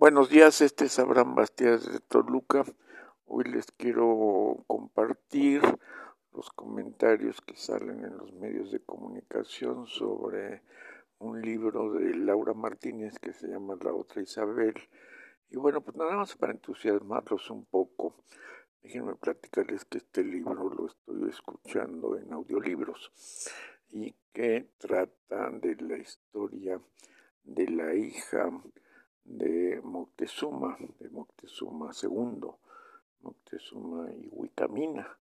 Buenos días, este es Abraham Bastidas de Toluca. Hoy les quiero compartir los comentarios que salen en los medios de comunicación sobre un libro de Laura Martínez que se llama La otra Isabel. Y bueno, pues nada más para entusiasmarlos un poco, déjenme platicarles que este libro lo estoy escuchando en audiolibros y que trata de la historia de la hija de Moctezuma, de Moctezuma II, Moctezuma y Huicamina.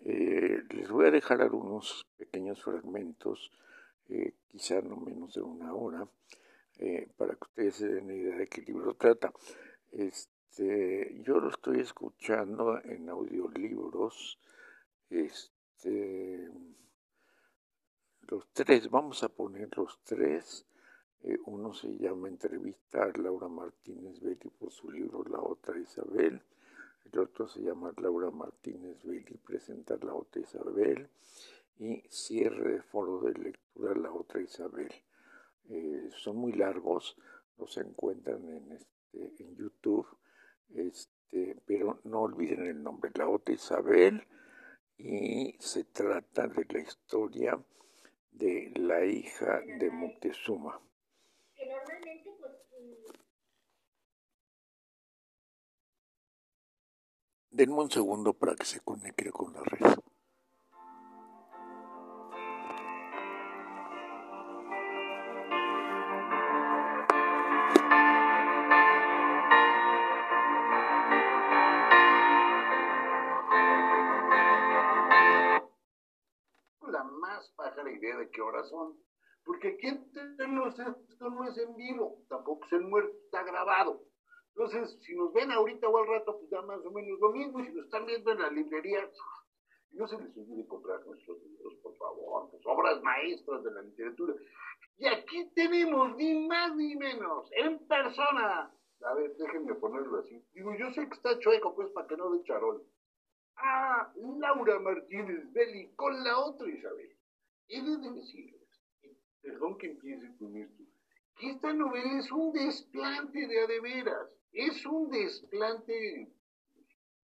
Eh, les voy a dejar algunos pequeños fragmentos, eh, quizá no menos de una hora, eh, para que ustedes se den idea de qué libro trata. Este, yo lo estoy escuchando en audiolibros. Este, los tres, vamos a poner los tres eh, uno se llama Entrevistar Laura Martínez Belli por su libro La otra Isabel. El otro se llama Laura Martínez Belli Presentar la otra Isabel. Y Cierre de foro de lectura La otra Isabel. Eh, son muy largos, los encuentran en, este, YouTube, este, pero no olviden el nombre, La otra Isabel. Y se trata de la historia de la hija de Moctezuma. Denme un segundo para que se conecte con la red. La más pájara idea de qué horas son. Porque aquí esto no es en vivo, tampoco es en muerto, está grabado. Entonces, si nos ven ahorita o al rato, pues ya más o menos lo mismo. Y si nos están viendo en la librería, no se les olvide comprar nuestros libros, por favor, pues obras maestras de la literatura. Y aquí tenemos ni más ni menos, en persona. A ver, déjenme ponerlo así. Digo, yo sé que está chueco, pues, para que no de charol. Ah, Laura Martínez Belli con la otra Isabel. He de decirles, perdón que empiece con esto, esta novela es un desplante de adeveras es un desplante.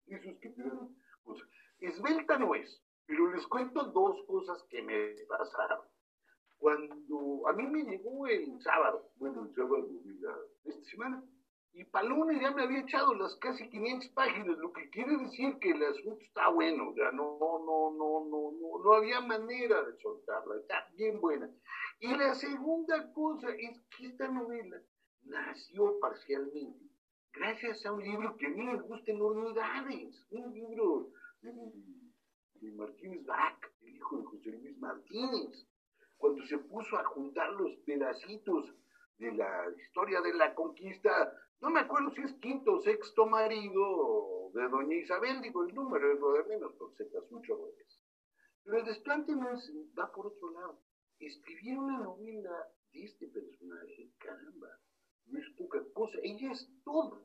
Esos que esbelta no es, pero les cuento dos cosas que me pasaron. Cuando a mí me llegó el sábado, bueno, el sábado de, esta semana, y Paluna ya me había echado las casi 500 páginas, lo que quiere decir que el asunto está bueno, ya no, no, no, no, no, no había manera de soltarla, está bien buena. Y la segunda cosa es que esta novela nació parcialmente gracias a un libro que a mí me gusta enormidades, un libro de, Martínez Bach, el hijo de José Luis Martínez, cuando se puso a juntar los pedacitos de la historia de la conquista, no me acuerdo si es quinto o sexto marido de doña Isabel, digo el número es lo de menos, porque se casó chorro Pero el desplante no es, va por otro lado. Escribir una novela de este personaje, caramba, no es poca cosa, ella es todo.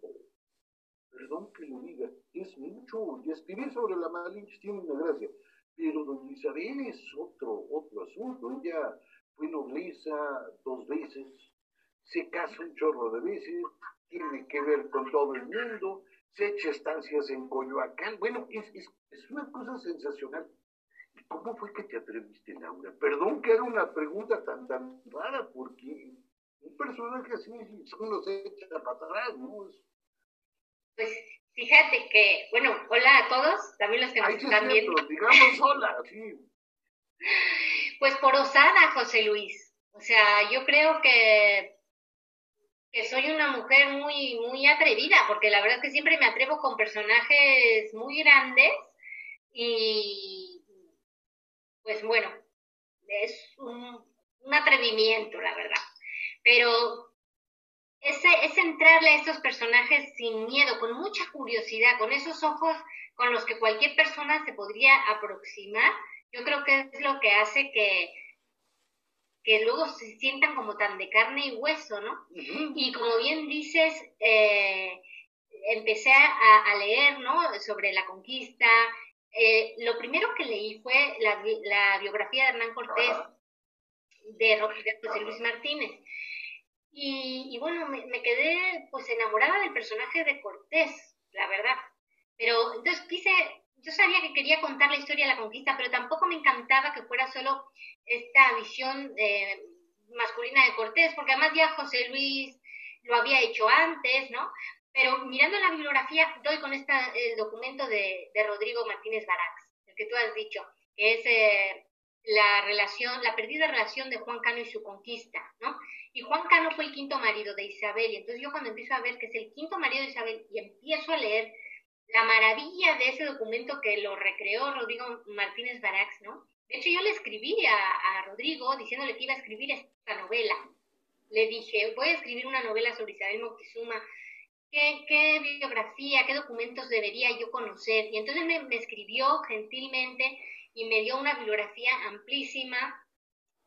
Perdón que lo diga, es mucho. Y escribir sobre la Malinche tiene una gracia. Pero doña Isabel es otro, otro asunto. Ella fue nobleza dos veces, se casa un chorro de veces, tiene que ver con todo el mundo, se echa estancias en Coyoacán. Bueno, es, es, es una cosa sensacional. ¿Y cómo fue que te atreviste, Laura? Perdón que haga una pregunta tan, tan rara, porque un personaje así uno se echa para atrás, ¿no? Pues fíjate que, bueno, hola a todos, también los que nos están viendo. Digamos hola, sí. Pues por osada, José Luis. O sea, yo creo que, soy una mujer muy, muy atrevida, porque la verdad es que siempre me atrevo con personajes muy grandes y pues bueno, es un, un atrevimiento, la verdad. Pero ese, es entrarle a estos personajes sin miedo, con mucha curiosidad, con esos ojos con los que cualquier persona se podría aproximar, yo creo que es lo que hace que, que luego se sientan como tan de carne y hueso, ¿no? Y como bien dices, eh, empecé a, leer, ¿no? Sobre la conquista. Eh, lo primero que leí fue la, la biografía de Hernán Cortés de, de José Luis Martínez. Y, bueno, me, me, quedé pues enamorada del personaje de Cortés, la verdad. Pero entonces quise, yo sabía que quería contar la historia de la conquista, pero tampoco me encantaba que fuera solo esta visión eh, masculina de Cortés, porque además ya José Luis lo había hecho antes, ¿no? Pero mirando la bibliografía, doy con este documento de, de, Rodrigo Martínez Barax, el que tú has dicho, que es eh, la relación, la perdida relación de Juan Cano y su conquista, ¿no? Y Juan Cano fue el quinto marido de Isabel, y entonces yo cuando empiezo a ver que es el quinto marido de Isabel y empiezo a leer la maravilla de ese documento que lo recreó Rodrigo Martínez Barax, ¿no? De hecho, yo le escribí a, Rodrigo diciéndole que iba a escribir esta novela. Le dije, voy a escribir una novela sobre Isabel Moctezuma. ¿Qué, qué biografía, qué documentos debería yo conocer? Y entonces me, me escribió gentilmente y me dio una bibliografía amplísima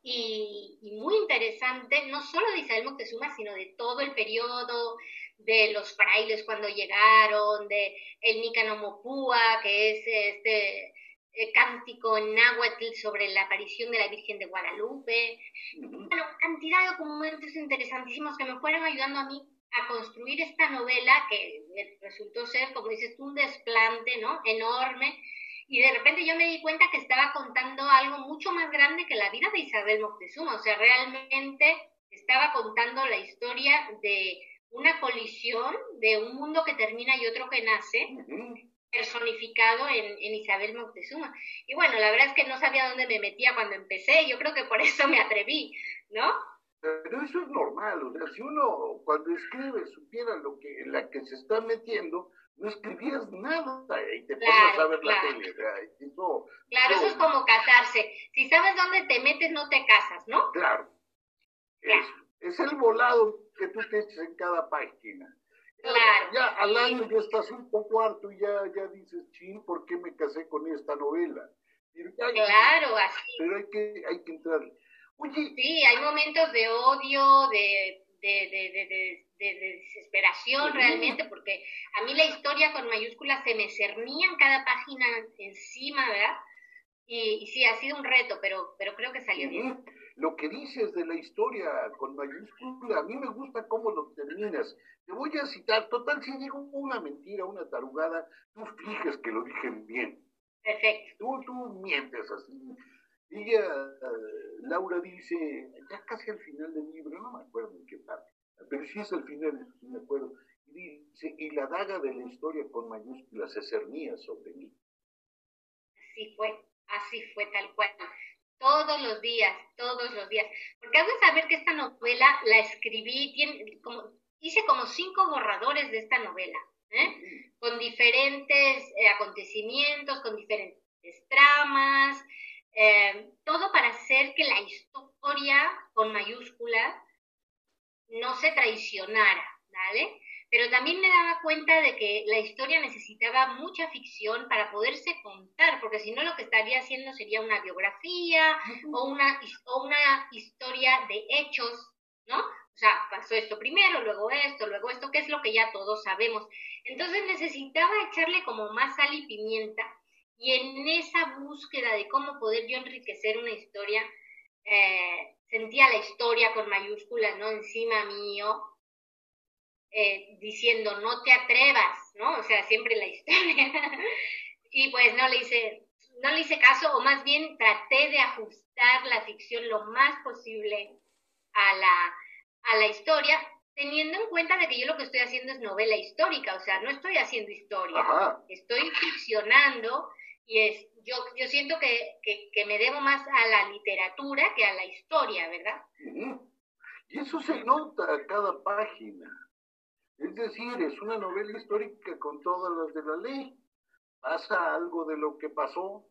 y, y, muy interesante, no solo de Isabel Moctezuma, sino de todo el periodo, de los frailes cuando llegaron, de el Nicanomopúa, que es este eh, cántico en náhuatl sobre la aparición de la Virgen de Guadalupe. Bueno, cantidad de documentos interesantísimos que me fueron ayudando a mí a construir esta novela que resultó ser, como dices tú, un desplante, ¿no? Enorme. Y de repente yo me di cuenta que estaba contando algo mucho más grande que la vida de Isabel Moctezuma. O sea, realmente estaba contando la historia de una colisión de un mundo que termina y otro que nace, personificado en, Isabel Moctezuma. Y bueno, la verdad es que no sabía dónde me metía cuando empecé, yo creo que por eso me atreví, ¿no? Pero eso es normal, o sea, si uno cuando escribe supiera lo que en la que se está metiendo, no escribías nada y te pones a ver la tele. Eso, claro, eso es como casarse. Si sabes dónde te metes, no te casas, ¿no? Claro. Es, es el volado que tú te eches en cada página. Claro. Ya al año ya estás un poco harto y ya, ya dices, chin, ¿por qué me casé con esta novela? claro, así. Pero hay que, hay que entrar. Oye. Sí, hay momentos de odio, de, de, de, de desesperación realmente, porque a mí la historia con mayúsculas se me cernía en cada página encima, ¿verdad? Y, y sí, ha sido un reto, pero, pero creo que salió bien lo que dices de la historia con mayúscula, a mí me gusta cómo lo terminas. Te voy a citar, total, si digo una mentira, una tarugada, tú fijas que lo dije bien. Perfecto. Tú, tú mientes así. Ella, uh, Laura dice, ya casi al final del libro, no me acuerdo en qué parte, pero sí es al final, sí me acuerdo, y dice, y la daga de la historia con mayúsculas se cernía sobre mí. Así fue, así fue tal cual todos los días, todos los días. Porque has de saber que esta novela la escribí, tiene como, hice como cinco borradores de esta novela, ¿eh? con diferentes eh, acontecimientos, con diferentes tramas, eh, todo para hacer que la historia con mayúsculas no se traicionara, ¿vale? Pero también me daba cuenta de que la historia necesitaba mucha ficción para poderse contar, porque si no lo que estaría haciendo sería una biografía o una, o una historia de hechos, ¿no? O sea, pasó esto primero, luego esto, luego esto, que es lo que ya todos sabemos. Entonces necesitaba echarle como más sal y pimienta, y en esa búsqueda de cómo poder yo enriquecer una historia, eh, sentía la historia con mayúsculas, ¿no? Encima mío, eh, diciendo no te atrevas, ¿no? O sea, siempre la historia. y pues no le hice, no le hice caso, o más bien traté de ajustar la ficción lo más posible a la, a la historia, teniendo en cuenta de que yo lo que estoy haciendo es novela histórica, o sea, no estoy haciendo historia, estoy ficcionando y es, yo, yo siento que, que, me debo más a la literatura que a la historia, ¿verdad? Y eso se nota a cada página. Es decir, es una novela histórica con todas las de la ley. Pasa algo de lo que pasó,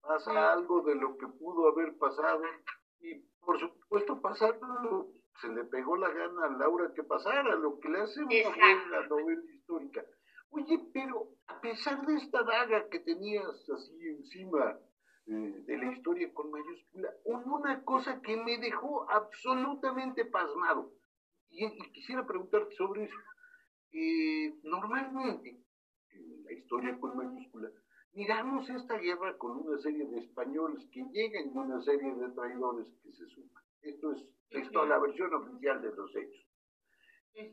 pasa algo de lo que pudo haber pasado y por supuesto pasar se le pegó la gana a Laura que pasara, lo que le hace una buena novela histórica. Oye, pero a pesar de esta daga que tenías así encima eh, de la historia con mayúscula, hubo una cosa que me dejó absolutamente pasmado. Y, y quisiera preguntarte sobre eso. Eh, normalmente, en la historia con mayúscula, miramos esta guerra con una serie de españoles que llegan y una serie de traidores que se suman. Esto es, esto la versión oficial de los hechos.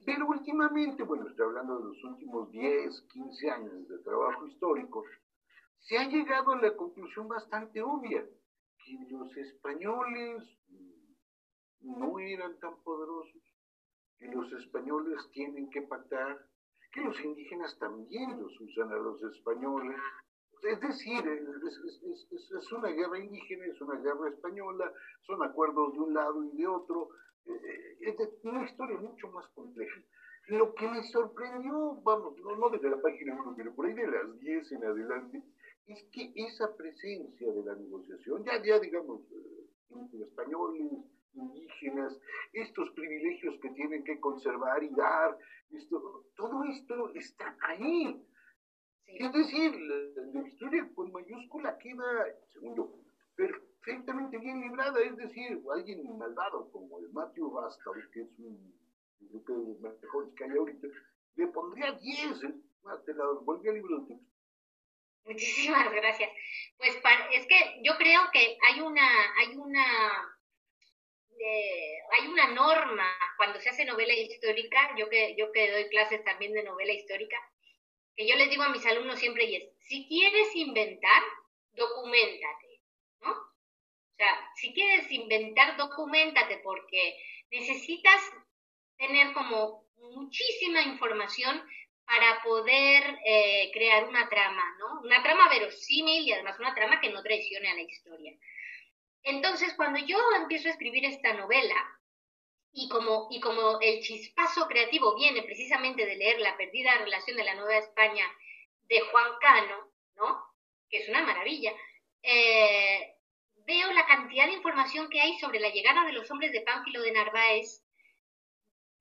Pero últimamente, bueno, estoy hablando de los últimos 10, 15 años de trabajo histórico, se ha llegado a la conclusión bastante obvia, que los españoles no eran tan poderosos, que los españoles tienen que pactar, que los indígenas también los usan a los españoles. Es decir, es, una guerra indígena, es una guerra española, son acuerdos de un lado y de otro, eh, es una historia mucho más compleja. Lo que me sorprendió, vamos, no, no desde la página 1, pero por ahí de las 10 en adelante, es que esa presencia de la negociación, ya, ya digamos, eh, españoles, indígenas, estos privilegios que tienen que conservar y dar, esto, todo esto está ahí. Es decir, la, historia con mayúscula queda, según yo, perfectamente bien librada, es decir, alguien malvado como el Matthew Bastard, que es un, de mejores que hay ahorita, le pondría 10, ¿eh? te la volví al libro de texto. Muchísimas gracias. Pues es que yo creo que hay una, hay una, eh, hay una norma cuando se hace novela histórica, yo que, yo que doy clases también de novela histórica, que yo les digo a mis alumnos siempre y es, si quieres inventar, documentate, ¿no? O sea, si quieres inventar, documentate porque necesitas tener como muchísima información para poder eh, crear una trama, ¿no? Una trama verosímil y además una trama que no traicione a la historia. Entonces, cuando yo empiezo a escribir esta novela, y como, y como el chispazo creativo viene precisamente de leer La perdida relación de la Nueva España de Juan Cano, ¿no? Que es una maravilla. Eh, veo la cantidad de información que hay sobre la llegada de los hombres de Pánfilo de Narváez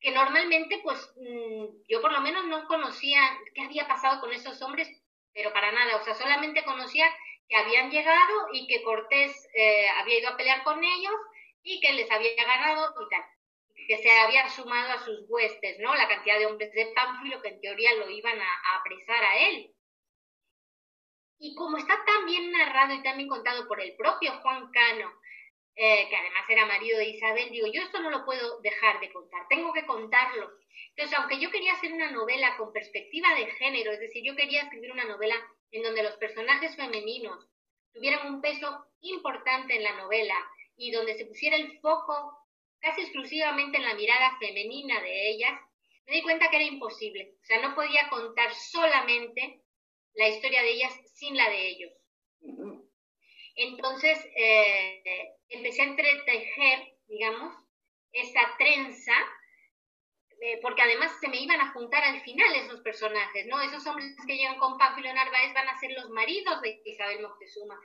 que normalmente, pues mm, yo por lo menos no conocía qué había pasado con esos hombres, pero para nada, o sea, solamente conocía que habían llegado y que Cortés eh, había ido a pelear con ellos y que les había ganado y tal, que se había sumado a sus huestes, ¿no? La cantidad de hombres de Pánfilo que en teoría lo iban a, apresar a él. Y como está tan bien narrado y tan bien contado por el propio Juan Cano, eh, que además era marido de Isabel, digo, yo esto no lo puedo dejar de contar, tengo que contarlo. Entonces, aunque yo quería hacer una novela con perspectiva de género, es decir, yo quería escribir una novela en donde los personajes femeninos tuvieran un peso importante en la novela y donde se pusiera el foco casi exclusivamente en la mirada femenina de ellas, me di cuenta que era imposible. O sea, no podía contar solamente la historia de ellas sin la de ellos. Entonces, eh, empecé a entretejer, digamos, esa trenza, eh, porque además se me iban a juntar al final esos personajes, ¿no? Esos hombres que llegan con Pánfilo Narváez van a ser los maridos de Isabel Moctezuma,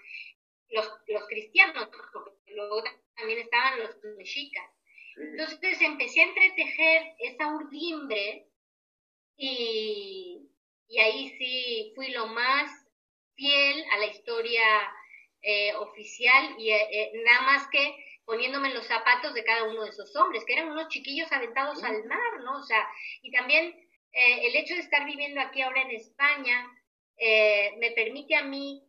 los, los cristianos, porque luego también estaban los mexicas. Entonces empecé a entretejer esa urdimbre y, y ahí sí fui lo más fiel a la historia eh, oficial y eh, nada más que poniéndome en los zapatos de cada uno de esos hombres, que eran unos chiquillos aventados al mar, ¿no? O sea, y también el hecho de estar viviendo aquí ahora en España me permite a mí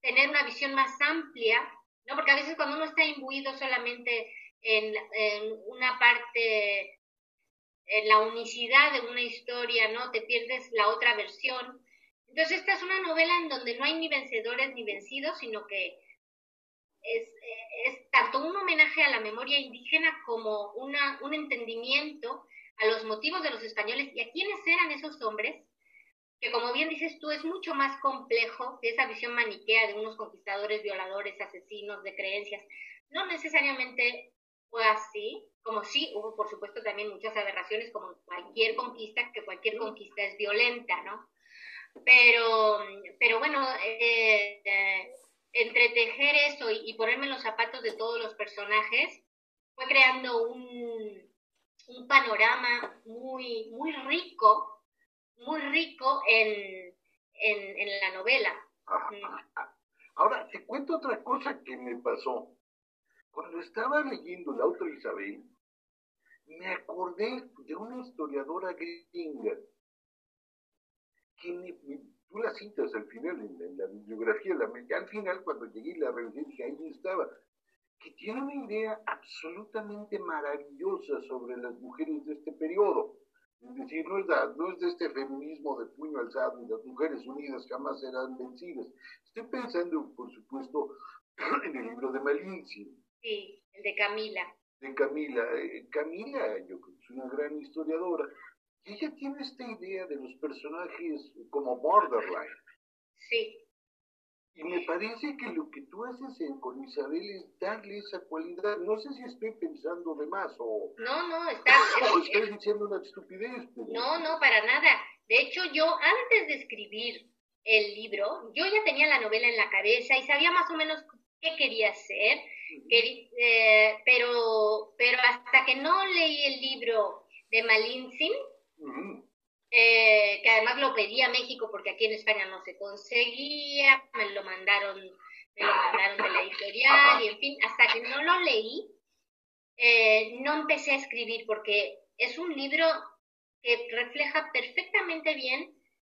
tener una visión más amplia, ¿no? Porque a veces cuando uno está imbuido solamente en, en una parte, en la unicidad de una historia, ¿no? Te pierdes la otra versión. Entonces, esta es una novela en donde no hay ni vencedores ni vencidos, sino que es, es tanto un homenaje a la memoria indígena como una, un entendimiento a los motivos de los españoles y a quiénes eran esos hombres, que como bien dices tú, es mucho más complejo de esa visión maniquea de unos conquistadores, violadores, asesinos, de creencias. No necesariamente fue así, como sí hubo, por supuesto, también muchas aberraciones, como cualquier conquista, que cualquier conquista es violenta, ¿no? Pero, pero bueno, eh, eh, entretejer eso y, ponerme los zapatos de todos los personajes fue creando un, panorama muy, muy rico, muy rico en, en, la novela. Ahora, te cuento otra cosa que me pasó. Cuando estaba leyendo La otra Isabel, me acordé de una historiadora gringa tú la citas al final en, la bibliografía, la, al final cuando llegué y la revisé dije, ahí estaba, que tiene una idea absolutamente maravillosa sobre las mujeres de este periodo. Es decir, no es, no es de este feminismo de puño alzado y las mujeres unidas jamás serán vencidas. Estoy pensando, por supuesto, en el libro de Malinzi. Sí, el de Camila. De Camila. Eh, Camila, yo creo que es una gran historiadora. Y ella tiene esta idea de los personajes como borderline. Sí. Y me parece que lo que tú haces con Isabel es darle esa cualidad. No sé si estoy pensando de más o... No, no, estás... o estoy diciendo una estupidez. No, no, para nada. De hecho, yo antes de escribir el libro, yo ya tenía la novela en la cabeza y sabía más o menos qué quería hacer, eh, pero, pero hasta que no leí el libro de Eh, que además lo pedí a México porque aquí en España no se conseguía, me lo mandaron, me lo mandaron de la editorial y en fin, hasta que no lo leí, eh, no empecé a escribir porque es un libro que refleja perfectamente bien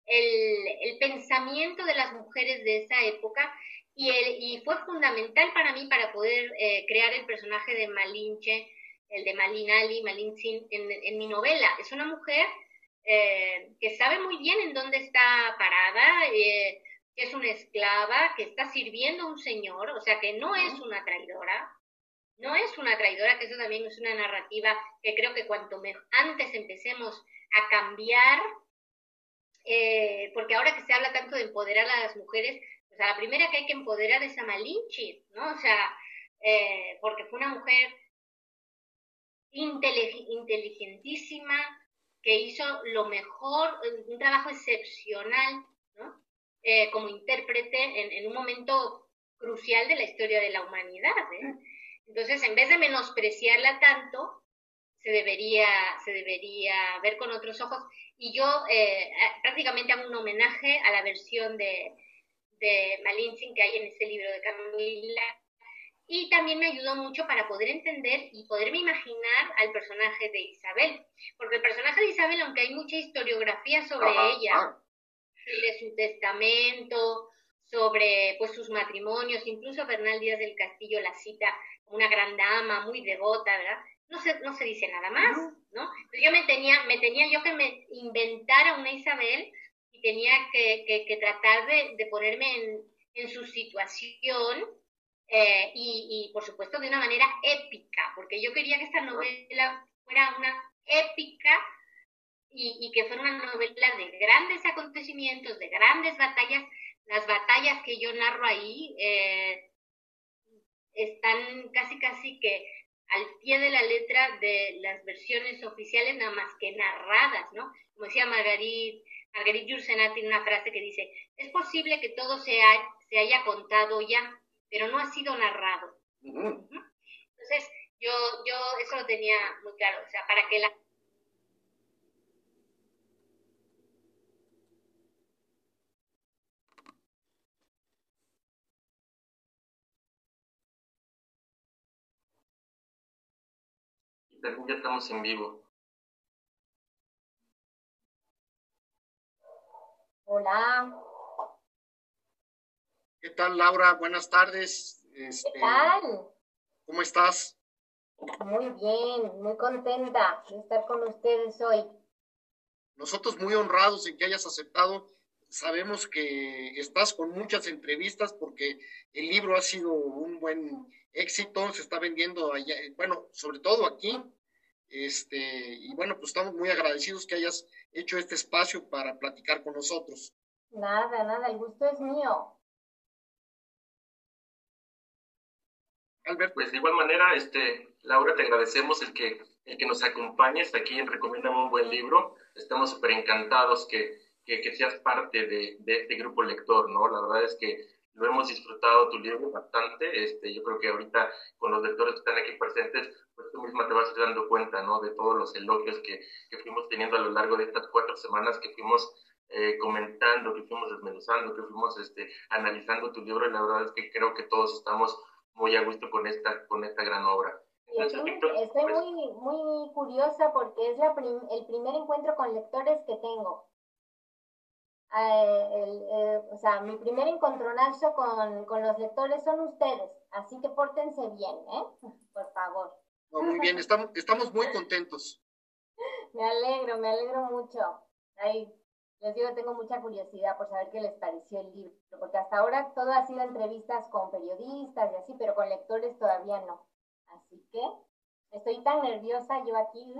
el, el pensamiento de las mujeres de esa época y, el, y fue fundamental para mí para poder eh, crear el personaje de Malinche, el de Malinali, Malintzin, en, en mi novela. Es una mujer eh, que sabe muy bien en dónde está parada, eh, que es una esclava, que está sirviendo a un señor, o sea, que no es una traidora, no es una traidora, que eso también es una narrativa que creo que cuanto antes empecemos a cambiar, eh, porque ahora que se habla tanto de empoderar a las mujeres, o sea, la primera que hay que empoderar es a Malinche, ¿no? O sea, porque fue una mujer inteligentísima, que hizo lo mejor, un trabajo excepcional, ¿no? Eh, como intérprete en, un momento crucial de la historia de la humanidad. ¿eh? Entonces, en vez de menospreciarla tanto, se debería, se debería ver con otros ojos. Y yo eh, prácticamente hago un homenaje a la versión de, de Malintzin que hay en ese libro de Camila y también me ayudó mucho para poder entender y poderme imaginar al personaje de Isabel, porque el personaje de Isabel, aunque hay mucha historiografía sobre ella, de su testamento, sobre pues sus matrimonios, incluso Bernal Díaz del Castillo la cita como una gran dama, muy devota, ¿verdad? No se, no se dice nada más, ¿no? yo me tenía, me tenía yo que me inventara una Isabel y tenía que, que, tratar de, de ponerme en, en su situación eh, y, por supuesto de una manera épica, porque yo quería que esta novela fuera una épica y, que fuera una novela de grandes acontecimientos, de grandes batallas. Las batallas que yo narro ahí eh, están casi casi que al pie de la letra de las versiones oficiales, nada más que narradas, ¿no? Como decía Margarit, Margarit tiene una frase que dice, es posible que todo se, se haya contado ya, pero no ha sido narrado. Entonces, yo, yo eso lo tenía muy claro, o sea, para que la... También ya estamos en vivo. Hola. ¿Qué tal, Laura? Buenas tardes. Este, ¿Qué tal? ¿Cómo estás? Muy bien, muy contenta de estar con ustedes hoy. Nosotros muy honrados en que hayas aceptado. Sabemos que estás con muchas entrevistas porque el libro ha sido un buen éxito, se está vendiendo allá, bueno, sobre todo aquí. Este, y bueno, pues estamos muy agradecidos que hayas hecho este espacio para platicar con nosotros. Nada, nada, el gusto es mío. Pues de igual manera, este, Laura, te agradecemos el que, el que nos acompañes aquí en Recomiéndame un buen libro. Estamos súper encantados que, que, seas parte de, de, este grupo lector, ¿no? La verdad es que lo hemos disfrutado tu libro bastante. Este, yo creo que ahorita con los lectores que están aquí presentes, pues tú misma te vas dando cuenta, ¿no? De todos los elogios que, que fuimos teniendo a lo largo de estas cuatro semanas que fuimos eh, comentando, que fuimos desmenuzando, que fuimos este, analizando tu libro. Y la verdad es que creo que todos estamos muy a gusto con esta, con esta gran obra. estoy pues muy, muy curiosa porque es la el primer encuentro con lectores que tengo. Eh, o sea, mi primer encontronazo con, con, los lectores son ustedes, así que pórtense bien, ¿eh? Por favor. muy bien, estamos, estamos muy contentos. Me alegro, me alegro mucho. Ahí, les digo, tengo mucha curiosidad por saber qué les pareció el libro, porque hasta ahora todo ha sido entrevistas con periodistas y así, pero con lectores todavía no. Así que estoy tan nerviosa yo aquí.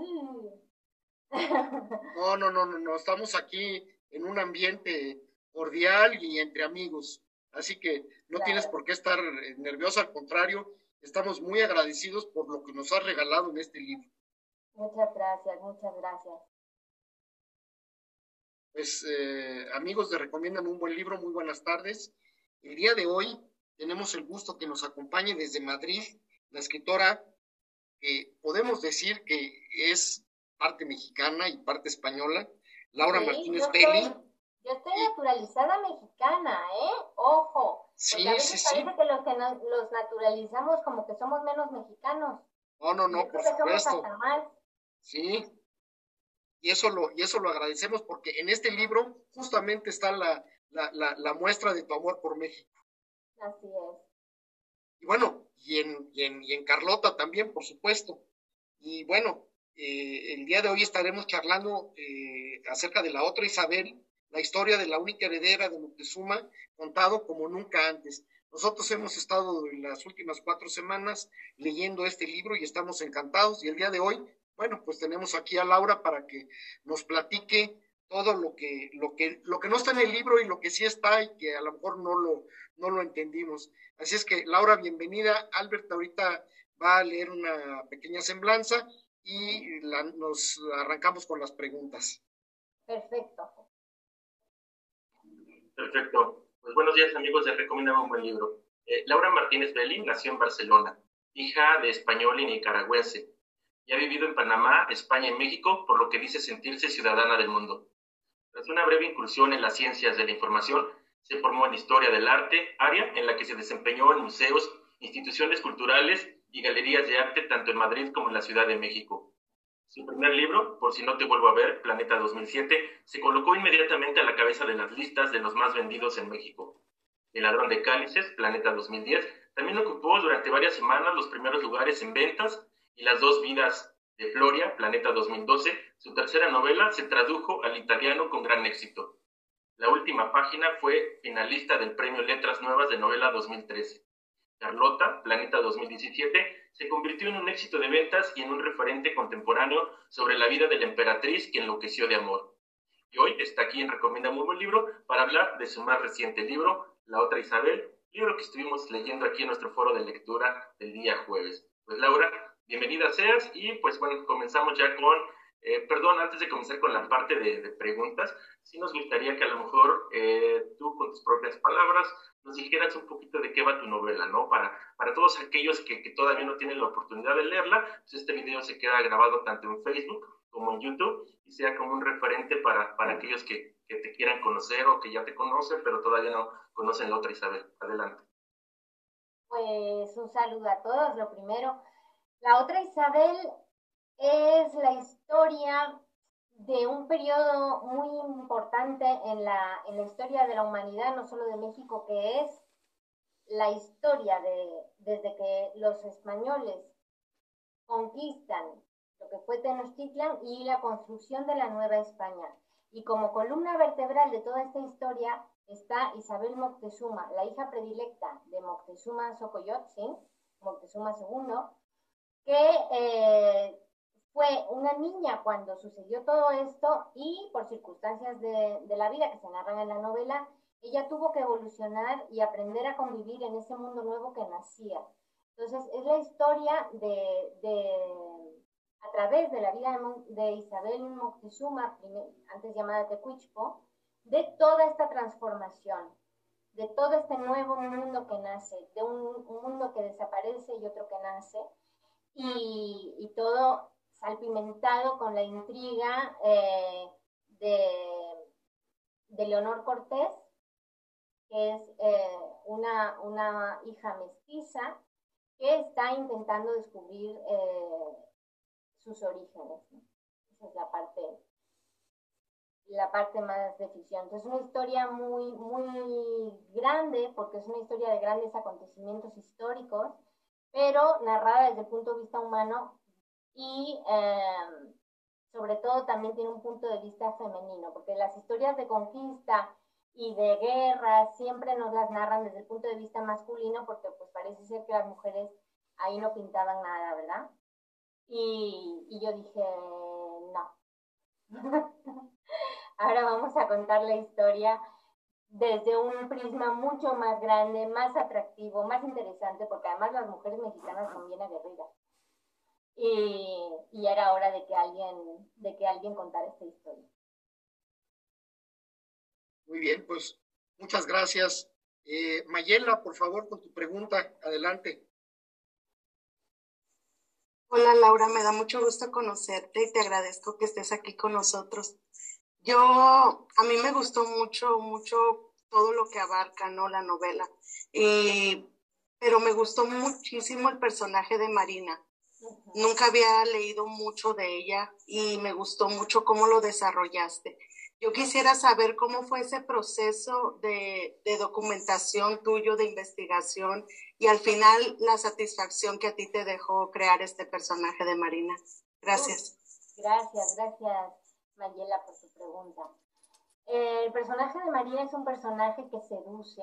No, no, no, no, no, estamos aquí en un ambiente cordial y entre amigos. Así que no tienes por qué estar eh, nerviosa, al contrario, estamos muy agradecidos por lo que nos has regalado en este libro. Muchas gracias, muchas gracias. Pues eh, amigos de Recomiendan un buen libro, muy buenas tardes. El día de hoy tenemos el gusto que nos acompañe desde Madrid la escritora que podemos decir que es parte mexicana y parte española, Laura Martínez Belli. Yo estoy naturalizada mexicana, ¿eh? Ojo. Sí, a veces sí, parece que los que los naturalizamos como que somos menos mexicanos. No, no, no, por supuesto. Sí. Y eso lo, y eso lo agradecemos porque en este libro justamente está la, la, la, la muestra de tu amor por México. Así es. Y bueno, y en, y en, y en Carlota también, por supuesto. Y bueno, eh, el día de hoy estaremos charlando eh, acerca de la otra Isabel, la historia de la única heredera de Moctezuma, contado como nunca antes. Nosotros hemos estado en las últimas cuatro semanas leyendo este libro y estamos encantados. Y el día de hoy, bueno, pues tenemos aquí a Laura para que nos platique todo lo que, lo que, lo que no está en el libro y lo que sí está y que a lo mejor no lo, no lo entendimos. Así es que, Laura, bienvenida. Albert ahorita va a leer una pequeña semblanza y nos arrancamos con las preguntas. Perfecto. Perfecto. Pues buenos días amigos de Recomienda un buen libro. Eh, Laura Martínez Belli nació en Barcelona, hija de español y nicaragüense, y ha vivido en Panamá, España y México, por lo que dice sentirse ciudadana del mundo. Tras una breve incursión en las ciencias de la información, se formó en Historia del Arte, área en la que se desempeñó en museos, instituciones culturales y galerías de arte tanto en Madrid como en la Ciudad de México. Su primer libro, Por si no te vuelvo a ver, Planeta 2007, se colocó inmediatamente a la cabeza de las listas de los más vendidos en México. El ladrón de cálices, Planeta 2010, también ocupó durante varias semanas los primeros lugares en ventas y Las dos vidas de Floria, Planeta 2012, su tercera novela, se tradujo al italiano con gran éxito. La última página fue finalista del Premio Letras Nuevas de Novela 2013. Carlota, Planeta 2017, se convirtió en un éxito de ventas y en un referente contemporáneo sobre la vida de la emperatriz que enloqueció de amor. Y hoy está aquí en Recomienda muy buen libro para hablar de su más reciente libro, La otra Isabel, libro que estuvimos leyendo aquí en nuestro foro de lectura del día jueves. Pues Laura, bienvenida seas y pues bueno, comenzamos ya con eh, perdón, antes de comenzar con la parte de, preguntas, sí nos gustaría que a lo mejor eh, tú con tus propias palabras nos dijeras un poquito de qué va tu novela, ¿no? Para, para todos aquellos que, que todavía no tienen la oportunidad de leerla, pues este video se queda grabado tanto en Facebook como en YouTube y sea como un referente para, para aquellos que, que te quieran conocer o que ya te conocen, pero todavía no conocen la otra Isabel. Adelante. Pues un saludo a todos, lo primero. La otra Isabel es la historia de un periodo muy importante en la, en la historia de la humanidad, no solo de México, que es la historia de desde que los españoles conquistan lo que fue Tenochtitlan y la construcción de la Nueva España. Y como columna vertebral de toda esta historia está Isabel Moctezuma, la hija predilecta de Moctezuma Xocoyotzin, Moctezuma II, que eh, fue una niña cuando sucedió todo esto y por circunstancias de, la vida que se narran en la novela, ella tuvo que evolucionar y aprender a convivir en ese mundo nuevo que nacía. Entonces, es la historia de, a través de la vida de, Isabel Moctezuma, antes llamada Tecuichpo, de toda esta transformación, de todo este nuevo mundo que nace, de un, mundo que desaparece y otro que nace, y, y todo salpimentado con la intriga eh, de, de, Leonor Cortés, que es eh, una, una, hija mestiza que está intentando descubrir eh, sus orígenes. Esa es la parte, la parte más de ficción. es una historia muy, muy grande, porque es una historia de grandes acontecimientos históricos, pero narrada desde el punto de vista humano y em, sobre todo también tiene un punto de vista femenino, porque las historias de conquista y de guerra siempre nos las narran desde el punto de vista masculino, porque pues parece ser que las mujeres ahí no pintaban nada, ¿verdad? Y yo dije, no. Ahora vamos a contar la historia desde un prisma mucho más grande, más atractivo, más interesante, porque además las mujeres mexicanas son bien aguerridas. Y, y era hora de que alguien, de que alguien contara esta historia. Muy bien, pues muchas gracias. Eh, Mayela, por favor, con tu pregunta, adelante. Hola Laura, me da mucho gusto conocerte y te agradezco que estés aquí con nosotros. Yo, a mí me gustó mucho, mucho todo lo que abarca, ¿no? La novela. Y, pero me gustó muchísimo el personaje de Marina. Nunca había leído mucho de ella y me gustó mucho cómo lo desarrollaste. Yo quisiera saber cómo fue ese proceso de, de, documentación tuyo, de investigación y al final la satisfacción que a ti te dejó crear este personaje de Marina. Gracias. Gracias, gracias Mayela por su pregunta. El personaje de Marina es un personaje que seduce,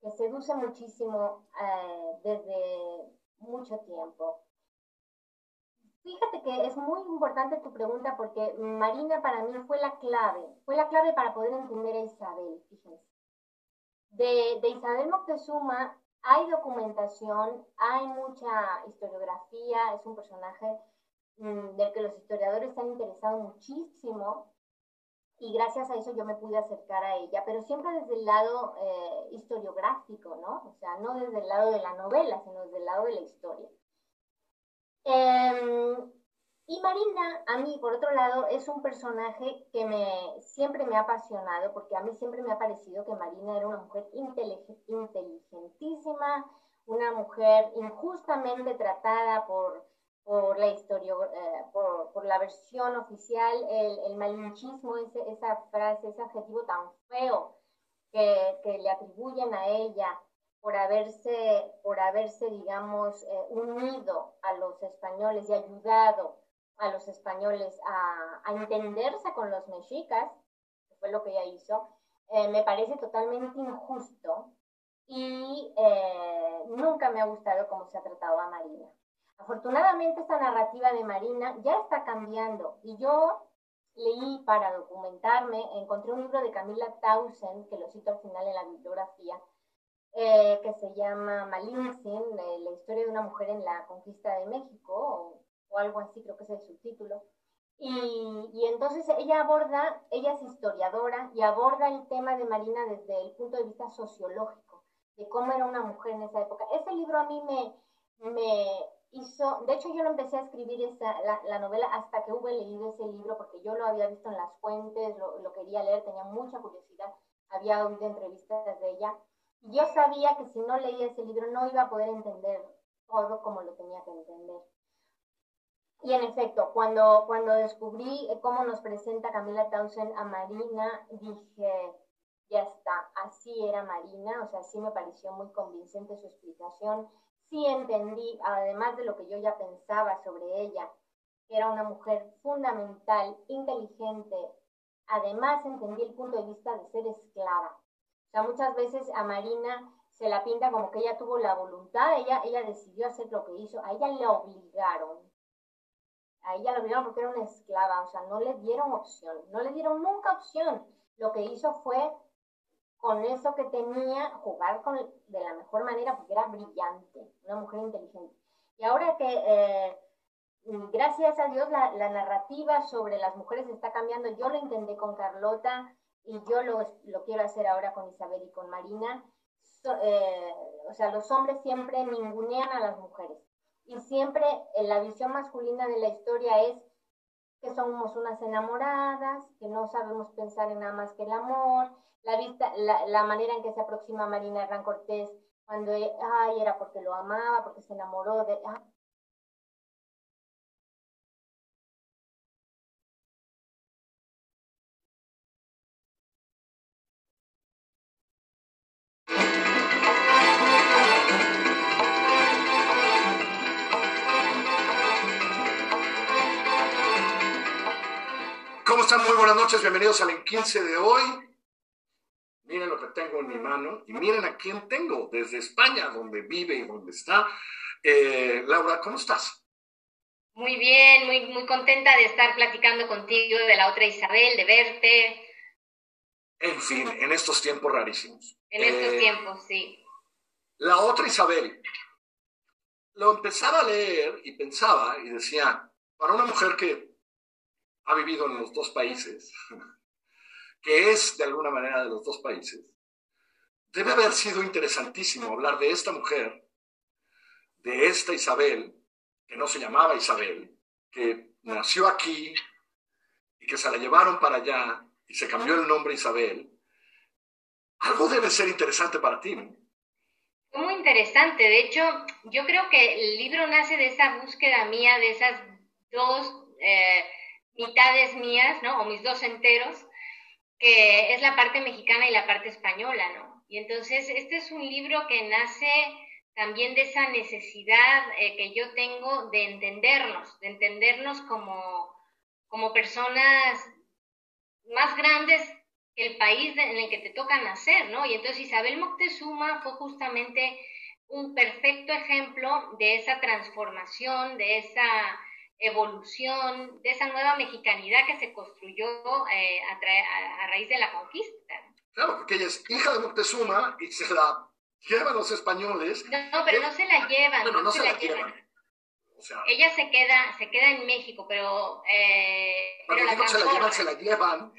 que seduce muchísimo eh, desde mucho tiempo. Fíjate que es muy importante tu pregunta porque Marina para mí fue la clave, fue la clave para poder entender a Isabel, fíjense. De, de Isabel Moctezuma hay documentación, hay mucha historiografía, es un personaje del que los historiadores se han interesado muchísimo y gracias a eso yo me pude acercar a ella, pero siempre desde el lado eh, historiográfico, ¿no? O sea, no desde el lado de la novela, sino desde el lado de la historia. Eh, y Marina, a mí, por otro lado, es un personaje que me, siempre me ha apasionado, porque a mí siempre me ha parecido que Marina era una mujer inteligentísima, una mujer injustamente tratada por, por la historia, eh, por, por, la versión oficial, el, el malinchismo, ese, esa frase, ese adjetivo tan feo que, que le atribuyen a ella, por haberse, por haberse digamos, eh, unido a los españoles y ayudado a los españoles a, a, entenderse con los mexicas, que fue lo que ella hizo, eh, me parece totalmente injusto y eh, nunca me ha gustado cómo se ha tratado a Marina. Afortunadamente esta narrativa de Marina ya está cambiando y yo leí para documentarme, encontré un libro de Camila Tausen, que lo cito al final en la bibliografía, eh, que se llama Malintzin, eh, la historia de una mujer en la conquista de México, o, o algo así, creo que es el subtítulo. Y, y, entonces ella aborda, ella es historiadora y aborda el tema de Marina desde el punto de vista sociológico, de cómo era una mujer en esa época. Ese libro a mí me, me hizo, de hecho yo no empecé a escribir esa, la, la, novela hasta que hube leído ese libro, porque yo lo había visto en las fuentes, lo, lo quería leer, tenía mucha curiosidad, había oído entrevistas de ella yo sabía que si no leía ese libro no iba a poder entender todo como lo tenía que entender. Y en efecto, cuando, cuando descubrí cómo nos presenta Camila Townsend a Marina, dije, ya está, así era Marina, o sea, sí me pareció muy convincente su explicación, sí entendí, además de lo que yo ya pensaba sobre ella, que era una mujer fundamental, inteligente, además entendí el punto de vista de ser esclava, sea, muchas veces a Marina se la pinta como que ella tuvo la voluntad, ella, ella decidió hacer lo que hizo, a ella le obligaron. A ella la obligaron porque era una esclava, o sea, no le dieron opción, no le dieron nunca opción. Lo que hizo fue, con eso que tenía, jugar con, de la mejor manera porque era brillante, una mujer inteligente. Y ahora que, eh, gracias a Dios, la, narrativa sobre las mujeres está cambiando, yo lo entendí con Carlota, y yo lo, lo quiero hacer ahora con Isabel y con Marina, so, eh, o sea, los hombres siempre ningunean a las mujeres y siempre en la visión masculina de la historia es que somos unas enamoradas, que no sabemos pensar en nada más que el amor, la, vista, la, la manera en que se aproxima Marina Hernán Cortés cuando ay, era porque lo amaba, porque se enamoró de... Ah, bienvenidos al En 15 de hoy. Miren lo que tengo en mi mano y miren a quién tengo desde España, donde vive y donde está. Eh, Laura, ¿cómo estás? Muy bien, muy, muy contenta de estar platicando contigo, de la otra Isabel, de verte. En fin, en estos tiempos rarísimos. En estos eh, tiempos, sí. La otra Isabel, lo empezaba a leer y pensaba y decía, para una mujer que ha vivido en los dos países, que es de alguna manera de los dos países, debe haber sido interesantísimo hablar de esta mujer, de esta Isabel, que no se llamaba Isabel, que nació aquí y que se la llevaron para allá y se cambió el nombre Isabel. Algo debe ser interesante para ti. Muy interesante. De hecho, yo creo que el libro nace de esa búsqueda mía, de esas dos eh, mitades mías, ¿no? O mis dos enteros, que es la parte mexicana y la parte española, ¿no? Y entonces, este es un libro que nace también de esa necesidad eh, que yo tengo de entendernos, de entendernos como, como personas más grandes que el país en el que te toca nacer, ¿no? Y entonces Isabel Moctezuma fue justamente un perfecto ejemplo de esa transformación, de esa evolución, de esa nueva mexicanidad que se construyó eh, a, raíz de la conquista. Claro, porque ella es hija de Moctezuma y se la llevan los españoles. No, pero no se la llevan. no, se, la, llevan. ella se queda, se queda en México, pero... Eh, pero la se la llevan, se la llevan.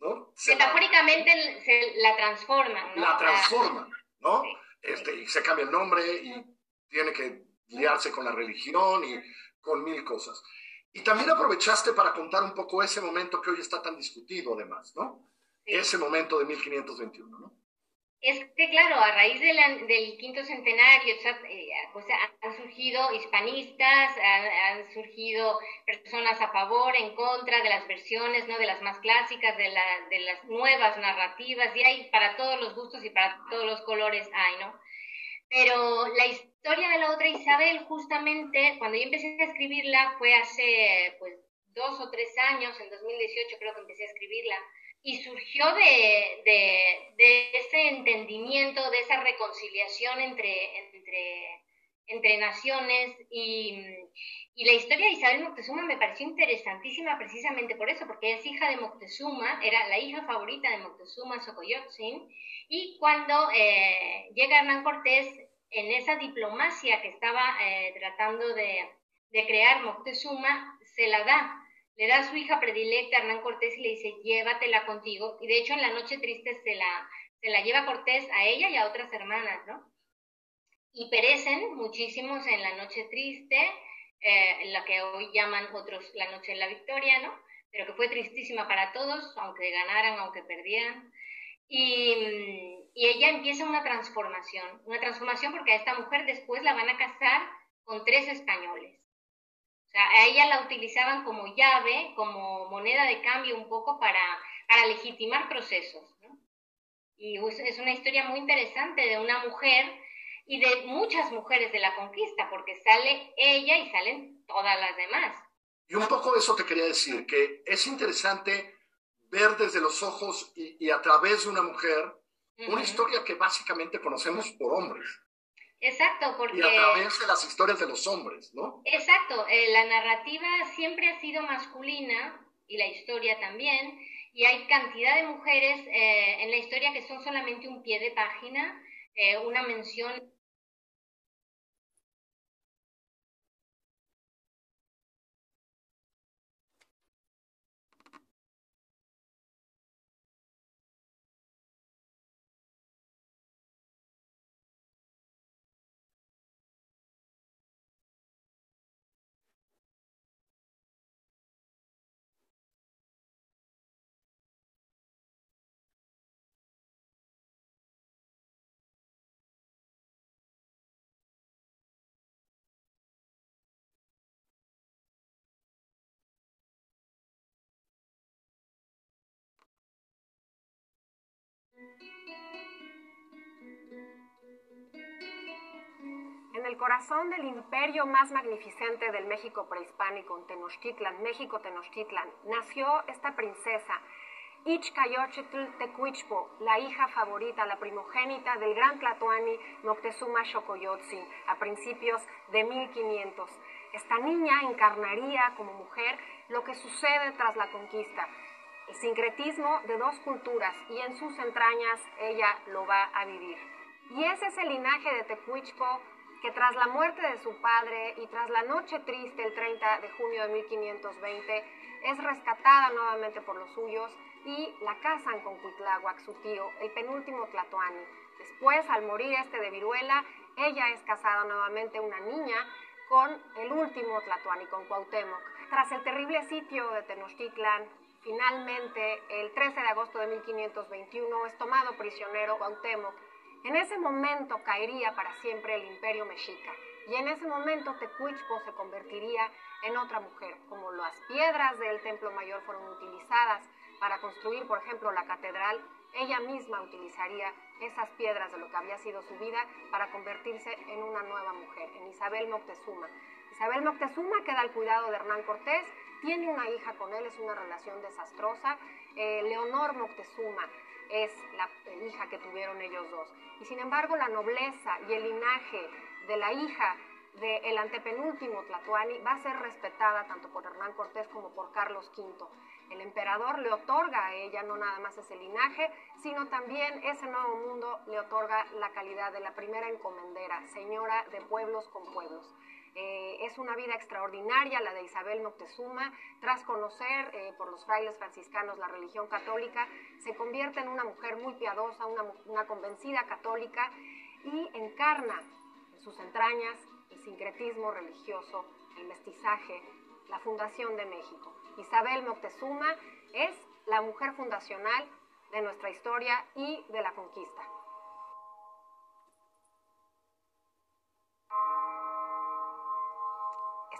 ¿no? Metafóricamente se la transforman. ¿no? La transforman, ¿no? Este, y se cambia el nombre y tiene que liarse con la religión y con mil cosas. Y también aprovechaste para contar un poco ese momento que hoy está tan discutido, además, ¿no? Ese momento de 1521, ¿no? Es que, claro, a raíz del quinto centenario eh, pues, han surgido hispanistas, han, surgido personas a favor, en contra de las versiones, ¿no? De las más clásicas, de, de las nuevas narrativas, y hay para todos los gustos y para todos los colores hay, ¿no? Pero la historia de la otra Isabel, justamente, cuando yo empecé a escribirla, fue hace pues dos o tres años, en 2018 creo que empecé a escribirla, y surgió de, de, ese entendimiento, de esa reconciliación entre, entre, entre naciones y, y, la historia de Isabel Moctezuma me pareció interesantísima precisamente por eso, porque es hija de Moctezuma, era la hija favorita de Moctezuma, Xocoyotzin, y cuando eh, llega Hernán Cortés, en esa diplomacia que estaba eh, tratando de, de crear Moctezuma, se la da le da a su hija predilecta Hernán Cortés y le dice, llévatela contigo. Y de hecho en la noche triste se la, se la lleva Cortés a ella y a otras hermanas, ¿no? Y perecen muchísimos en la noche triste, eh, la que hoy llaman otros la noche de la victoria, ¿no? Pero que fue tristísima para todos, aunque ganaran, aunque perdieran. Y, y ella empieza una transformación, una transformación porque a esta mujer después la van a casar con tres españoles sea, a ella la utilizaban como llave, como moneda de cambio un poco para, para legitimar procesos. Y es una historia muy interesante de una mujer y de muchas mujeres de la conquista, porque sale ella y salen todas las demás. Y un poco de eso te quería decir, que es interesante ver desde los ojos y, a través de una mujer una historia que básicamente conocemos por hombres. Exacto, porque... Y a través de las historias de los hombres, ¿no? Exacto, eh, la narrativa siempre ha sido masculina y la historia también, y hay cantidad de mujeres eh, en la historia que son solamente un pie de página, eh, una mención En el corazón del imperio más magnificente del México prehispánico, en Tenochtitlan, México Tenochtitlan, nació esta princesa, Ichcayochitl Tecuichpo, la hija favorita, la primogénita del gran Tlatoani Moctezuma Xocoyotzin, a principios de 1500. Esta niña encarnaría como mujer lo que sucede tras la conquista, el sincretismo de dos culturas, y en sus entrañas ella lo va a vivir. Y ese es el linaje de Tecuichpo que tras la muerte de su padre y tras la noche triste el 30 de junio de 1520 es rescatada nuevamente por los suyos y la casan con Cuitláhuac, su tío, el penúltimo Tlatoani. Después, al morir este de viruela, ella es casada nuevamente, una niña, con el último Tlatoani, con Cuauhtémoc. Tras el terrible sitio de Tenochtitlan, finalmente, el 13 de agosto de 1521, es tomado prisionero Cuauhtémoc en ese momento caería para siempre el imperio mexica y en ese momento Tecuichpo se convertiría en otra mujer. Como las piedras del Templo Mayor fueron utilizadas para construir, por ejemplo, la catedral, ella misma utilizaría esas piedras de lo que había sido su vida para convertirse en una nueva mujer, en Isabel Moctezuma. Isabel Moctezuma queda al cuidado de Hernán Cortés, tiene una hija con él, es una relación desastrosa. Eh, Leonor Moctezuma es la hija que tuvieron ellos dos. Y sin embargo, la nobleza y el linaje de la hija del antepenúltimo Tlatuani va a ser respetada tanto por Hernán Cortés como por Carlos V. El emperador le otorga a ella no nada más ese linaje, sino también ese nuevo mundo le otorga la calidad de la primera encomendera, señora de pueblos con pueblos. Eh, es una vida extraordinaria la de Isabel Moctezuma. Tras conocer eh, por los frailes franciscanos la religión católica, se convierte en una mujer muy piadosa, una, una convencida católica y encarna en sus entrañas el sincretismo religioso, el mestizaje, la fundación de México. Isabel Moctezuma es la mujer fundacional de nuestra historia y de la conquista.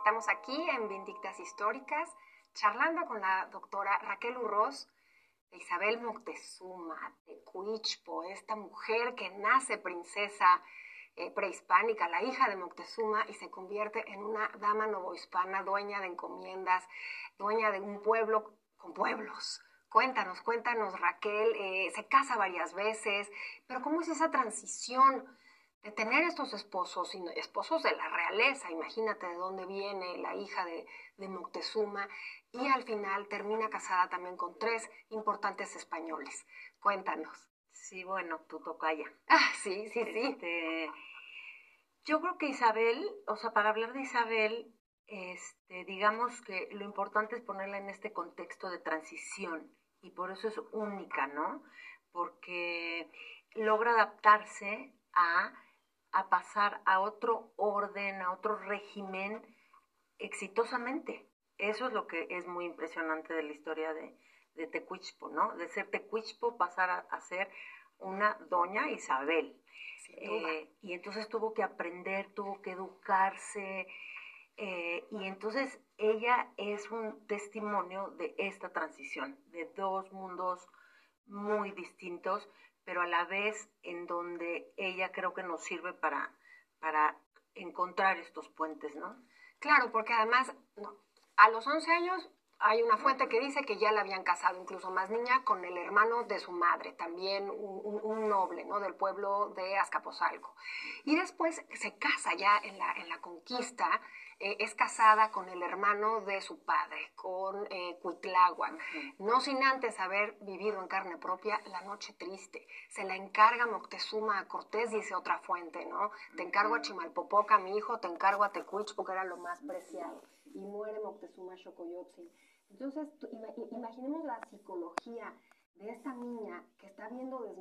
Estamos aquí en Vindictas Históricas charlando con la doctora Raquel Urroz de Isabel Moctezuma, de Cuichpo, esta mujer que nace princesa eh, prehispánica, la hija de Moctezuma, y se convierte en una dama novohispana, dueña de encomiendas, dueña de un pueblo con pueblos. Cuéntanos, cuéntanos, Raquel, eh, se casa varias veces, pero ¿cómo es esa transición? De tener estos esposos, esposos de la realeza, imagínate de dónde viene la hija de, Moctezuma, y al final termina casada también con tres importantes españoles. Cuéntanos. Sí, bueno, tu tocaya. Ah, sí, sí, sí. Este, yo creo que Isabel, o sea, para hablar de Isabel, este, digamos que lo importante es ponerla en este contexto de transición, y por eso es única, ¿no? Porque logra adaptarse a a pasar a otro orden, a otro régimen exitosamente. Eso es lo que es muy impresionante de la historia de, de Tecuichpo, ¿no? De ser Tecuichpo pasar a, ser una doña Isabel. Eh, y entonces tuvo que aprender, tuvo que educarse, eh, y entonces ella es un testimonio de esta transición, de dos mundos muy distintos, pero a la vez en donde ella creo que nos sirve para, para encontrar estos puentes, ¿no? Claro, porque además a los 11 años hay una fuente que dice que ya la habían casado, incluso más niña, con el hermano de su madre, también un, noble, ¿no? Del pueblo de Azcapotzalco. Y después se casa ya en la, en la conquista, eh, es casada con el hermano de su padre, con eh, Cuitláhuac, no sin antes haber vivido en carne propia la noche triste. Se la encarga Moctezuma a Cortés, dice otra fuente, ¿no? Te encargo a Chimalpopoca, mi hijo, te encargo a Tecuich, porque era lo más preciado. Y muere Moctezuma Xocoyotzin. Entonces, imaginemos la psicología de esta niña que está viendo desnuda